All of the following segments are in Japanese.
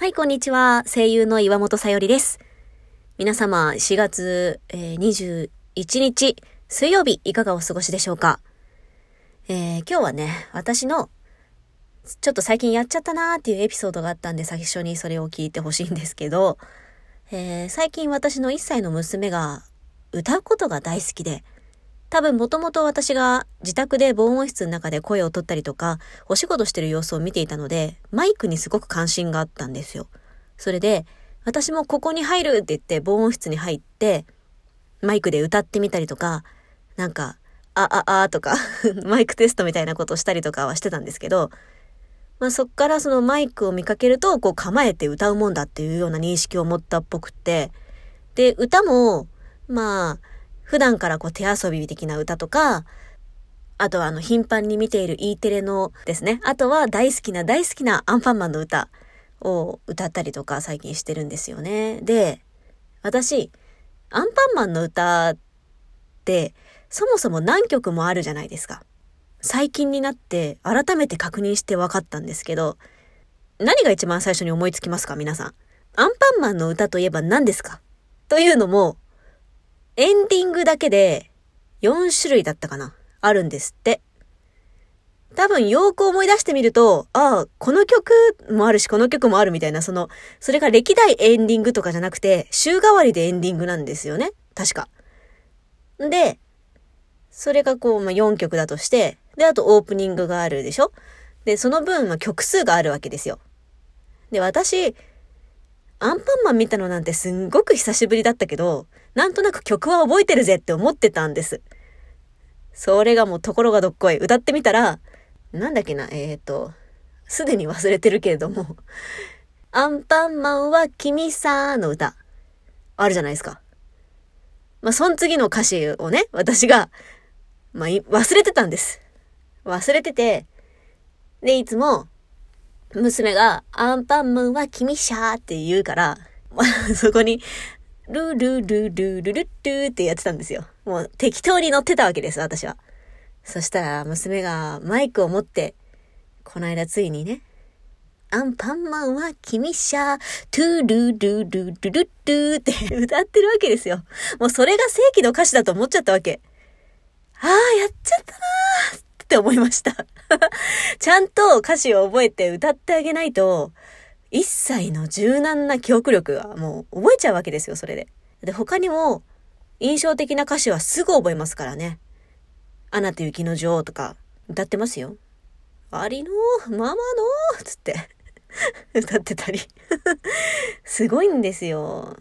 はい、こんにちは。声優の岩本さよりです。皆様、4月、えー21日、水曜日、いかがお過ごしでしょうか？えー今日はね、私の、ちょっと最近やっちゃったなーっていうエピソードがあったんで、最初にそれを聞いてほしいんですけど、えー最近私の1歳の娘が歌うことが大好きで、多分もともと私が自宅で防音室の中で声を取ったりとか、お仕事してる様子を見ていたので、マイクにすごく関心があったんですよ。それで、私もここに入るって言って防音室に入って、マイクで歌ってみたりとか、なんか、あ、あ、あとか、マイクテストみたいなことをしたりとかはしてたんですけど、まあそっからそのマイクを見かけると、こう構えて歌うもんだっていうような認識を持ったっぽくって、で、歌も、まあ、普段からこう手遊び的な歌とか、あとはあの頻繁に見ている E テレのですね、あとは大好きな大好きなアンパンマンの歌を歌ったりとか最近してるんですよね。で、私、アンパンマンの歌ってそもそも何曲もあるじゃないですか。最近になって改めて確認して分かったんですけど、何が一番最初に思いつきますか皆さん。アンパンマンの歌といえば何ですか？というのも、エンディングだけで4種類だったかなあるんですって。多分よーく思い出してみると、ああ、この曲もあるし、この曲もあるみたいな、その、それが歴代エンディングとかじゃなくて、週替わりでエンディングなんですよね。確か。で、それがこう、まあ、4曲だとして、で、あとオープニングがあるでしょで、その分、ま、曲数があるわけですよ。で、私、アンパンマン見たのなんてすんごく久しぶりだったけど、なんとなく曲は覚えてるぜって思ってたんです。それがもうところがどっこい。歌ってみたら、なんだっけな、えっ、ー、と、すでに忘れてるけれども、アンパンマンは君さーの歌、あるじゃないですか。まあ、その次の歌詞をね、私が、まあ、忘れてたんです。忘れてて、で、いつも、娘が、アンパンマンは君しゃーって言うから、そこに、ルルルルルルルってやってたんですよ。もう適当に乗ってたわけです、私は。そしたら娘がマイクを持って、この間ついにね、アンパンマンは君しゃ、トゥルルルルルルルって 歌ってるわけですよ。もうそれが正規の歌詞だと思っちゃったわけ。ああ、やっちゃったなーって思いました ちゃんと歌詞を覚えて歌ってあげないと、一切の柔軟な記憶力がもう覚えちゃうわけですよ、それで。で、他にも印象的な歌詞はすぐ覚えますからね。アナと雪の女王とか歌ってますよ。ありのー、ママのーつって 歌ってたり。すごいんですよ。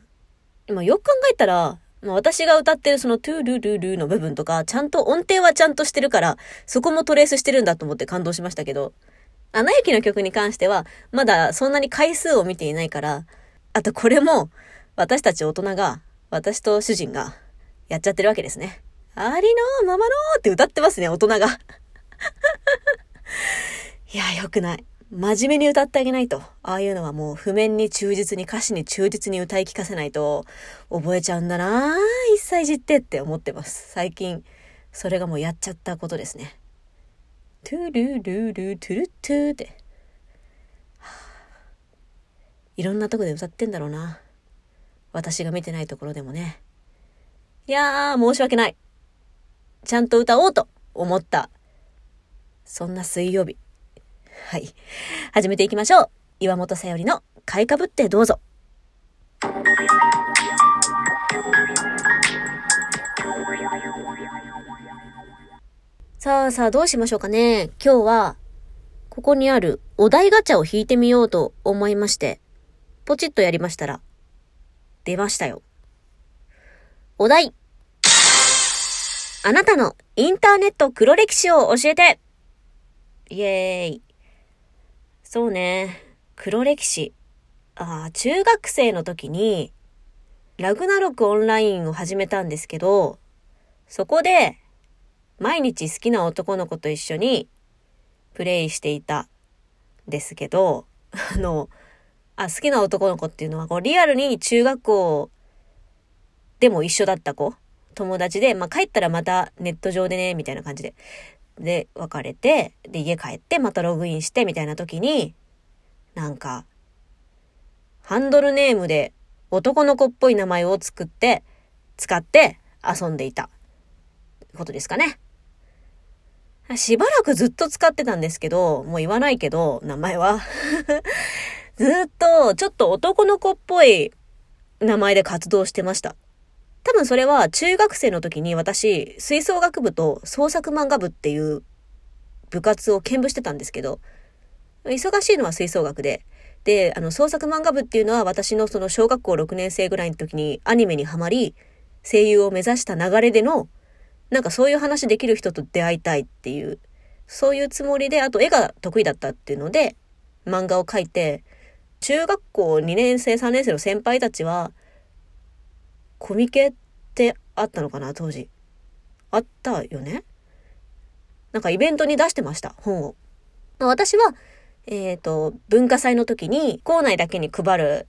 今よく考えたら、まあ私が歌ってるそのトゥルルルの部分とか、ちゃんと音程はちゃんとしてるから、そこもトレースしてるんだと思って感動しましたけど、アナ雪の曲に関しては、まだそんなに回数を見ていないから、あとこれも、私たち大人が、私と主人が、やっちゃってるわけですね。ありのママのって歌ってますね、大人が。いや、よくない。真面目に歌ってあげないと。ああいうのはもう譜面に忠実に歌詞に忠実に歌い聞かせないと覚えちゃうんだな一歳児ってって思ってます。最近、それがもうやっちゃったことですね。トゥルルルトゥルトゥって。はあいろんなとこで歌ってんだろうな。私が見てないところでもね。いやー、申し訳ない。ちゃんと歌おうと思った。そんな水曜日。はい。始めていきましょう。岩本さよりの買いかぶってどうぞ。さあさあ、どうしましょうかね。今日は、ここにあるお題ガチャを引いてみようと思いまして、ポチッとやりましたら、出ましたよ。お題。あなたのインターネット黒歴史を教えてイエーイ。そうね。黒歴史。ああ、中学生の時に、ラグナロクオンラインを始めたんですけど、そこで、毎日好きな男の子と一緒に、プレイしていた、ですけど、あの、あ、好きな男の子っていうのは、こう、リアルに中学校でも一緒だった子、友達で、まあ、帰ったらまたネット上でね、みたいな感じで。で、別れて、で、家帰って、またログインして、みたいな時に、なんか、ハンドルネームで男の子っぽい名前を作って、使って遊んでいた。ことですかね。しばらくずっと使ってたんですけど、もう言わないけど、名前は。ずっと、ちょっと男の子っぽい名前で活動してました。多分それは中学生の時に私、吹奏楽部と創作漫画部っていう部活を兼部してたんですけど、忙しいのは吹奏楽で、で、あの、創作漫画部っていうのは私のその小学校6年生ぐらいの時にアニメにハマり、声優を目指した流れでの、なんかそういう話できる人と出会いたいっていう、そういうつもりで、あと絵が得意だったっていうので、漫画を描いて、中学校2年生、3年生の先輩たちは、コミケってあったのかな、当時。あったよね？なんかイベントに出してました、本を。私は、えっ、ー、と、文化祭の時に、校内だけに配る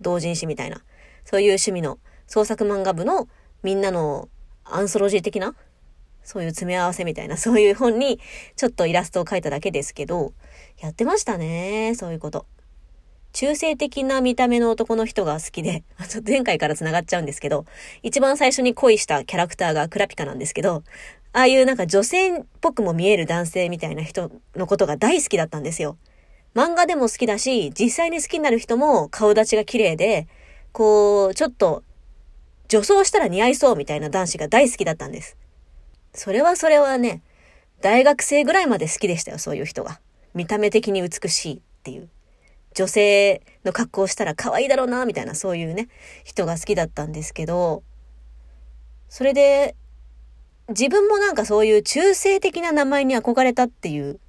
同人誌みたいな、そういう趣味の創作漫画部のみんなのアンソロジー的な、そういう詰め合わせみたいな、そういう本にちょっとイラストを描いただけですけど、やってましたね、そういうこと。中性的な見た目の男の人が好きで、ちょっと前回から繋がっちゃうんですけど、一番最初に恋したキャラクターがクラピカなんですけど、ああいうなんか女性っぽくも見える男性みたいな人のことが大好きだったんですよ。漫画でも好きだし、実際に好きになる人も顔立ちが綺麗で、こう、ちょっと、女装したら似合いそうみたいな男子が大好きだったんです。それはそれはね、大学生ぐらいまで好きでしたよ、そういう人が。見た目的に美しいっていう。女性の格好をしたら可愛いだろうな、みたいなそういうね、人が好きだったんですけど、それで、自分もなんかそういう中性的な名前に憧れたっていう、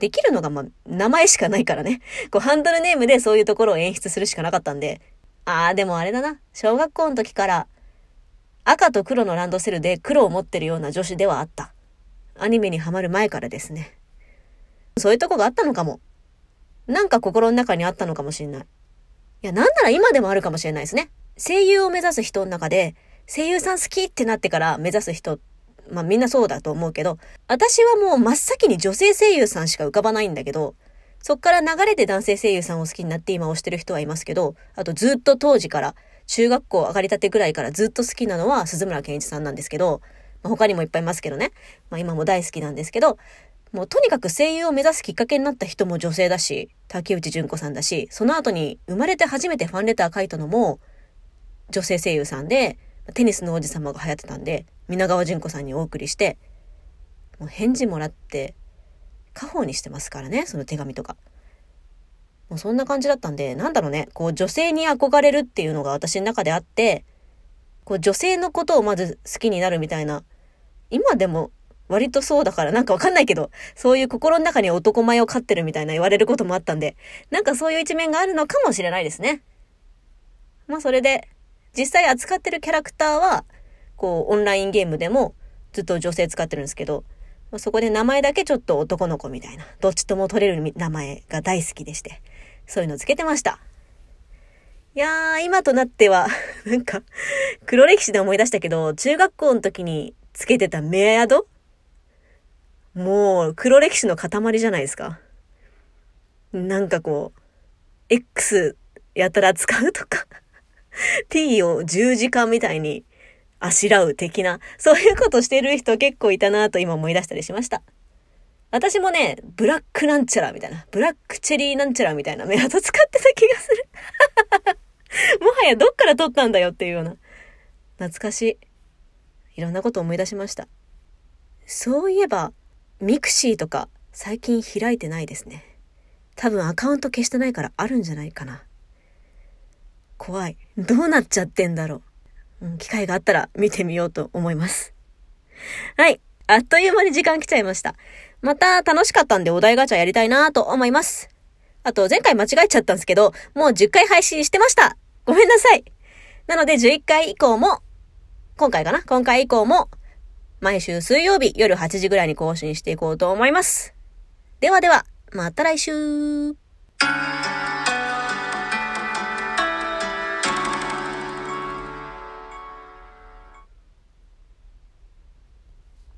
できるのがまあ、名前しかないからね。こう、ハンドルネームでそういうところを演出するしかなかったんで、ああ、でもあれだな。小学校の時から赤と黒のランドセルで黒を持ってるような女子ではあった。アニメにハマる前からですね。そういうとこがあったのかも。なんか心の中にあったのかもしれない。いや、なんなら今でもあるかもしれないですね。声優を目指す人の中で、声優さん好きってなってから目指す人、まあみんなそうだと思うけど、私はもう真っ先に女性声優さんしか浮かばないんだけど、そっから流れで男性声優さんを好きになって今推してる人はいますけど、あとずっと当時から、中学校上がりたてぐらいからずっと好きなのは鈴村健一さんなんですけど、まあ、他にもいっぱいいますけどね。まあ今も大好きなんですけど、もうとにかく声優を目指すきっかけになった人も女性だし、竹内純子さんだし、その後に生まれて初めてファンレター書いたのも女性声優さんで、テニスの王子様が流行ってたんで、皆川淳子さんにお送りして、もう返事もらって、家宝にしてますからね、その手紙とか。もうそんな感じだったんで、なんだろうね、こう女性に憧れるっていうのが私の中であって、こう女性のことをまず好きになるみたいな、今でも割とそうだからなんかわかんないけど、そういう心の中に男前を飼ってるみたいな言われることもあったんで、なんかそういう一面があるのかもしれないですね。まあそれで、実際扱ってるキャラクターは、こう、オンラインゲームでもずっと女性使ってるんですけど、そこで名前だけちょっと男の子みたいな、どっちとも取れる名前が大好きでして、そういうのつけてました。いやー、今となっては なんか、黒歴史で思い出したけど、中学校の時につけてたメアド？もう、黒歴史の塊じゃないですか。なんかこう、X やたら使うとか t を十字架みたいにあしらう的な、そういうことしてる人結構いたなと今思い出したりしました。私もね、ブラックなんちゃらみたいな、ブラックチェリーなんちゃらみたいなメアド使ってた気がする。もはやどっから取ったんだよっていうような。懐かしい。いろんなこと思い出しました。そういえば、ミクシーとか最近開いてないですね。多分アカウント消してないからあるんじゃないかな。怖い。どうなっちゃってんだろう。うん、機会があったら見てみようと思います。はい。あっという間に時間来ちゃいました。また楽しかったんでお題ガチャやりたいなと思います。あと前回間違えちゃったんですけど、もう10回配信してました。ごめんなさい。なので11回以降も、今回かな？今回以降も、毎週水曜日夜8時ぐらいに更新していこうと思います。ではでは、また来週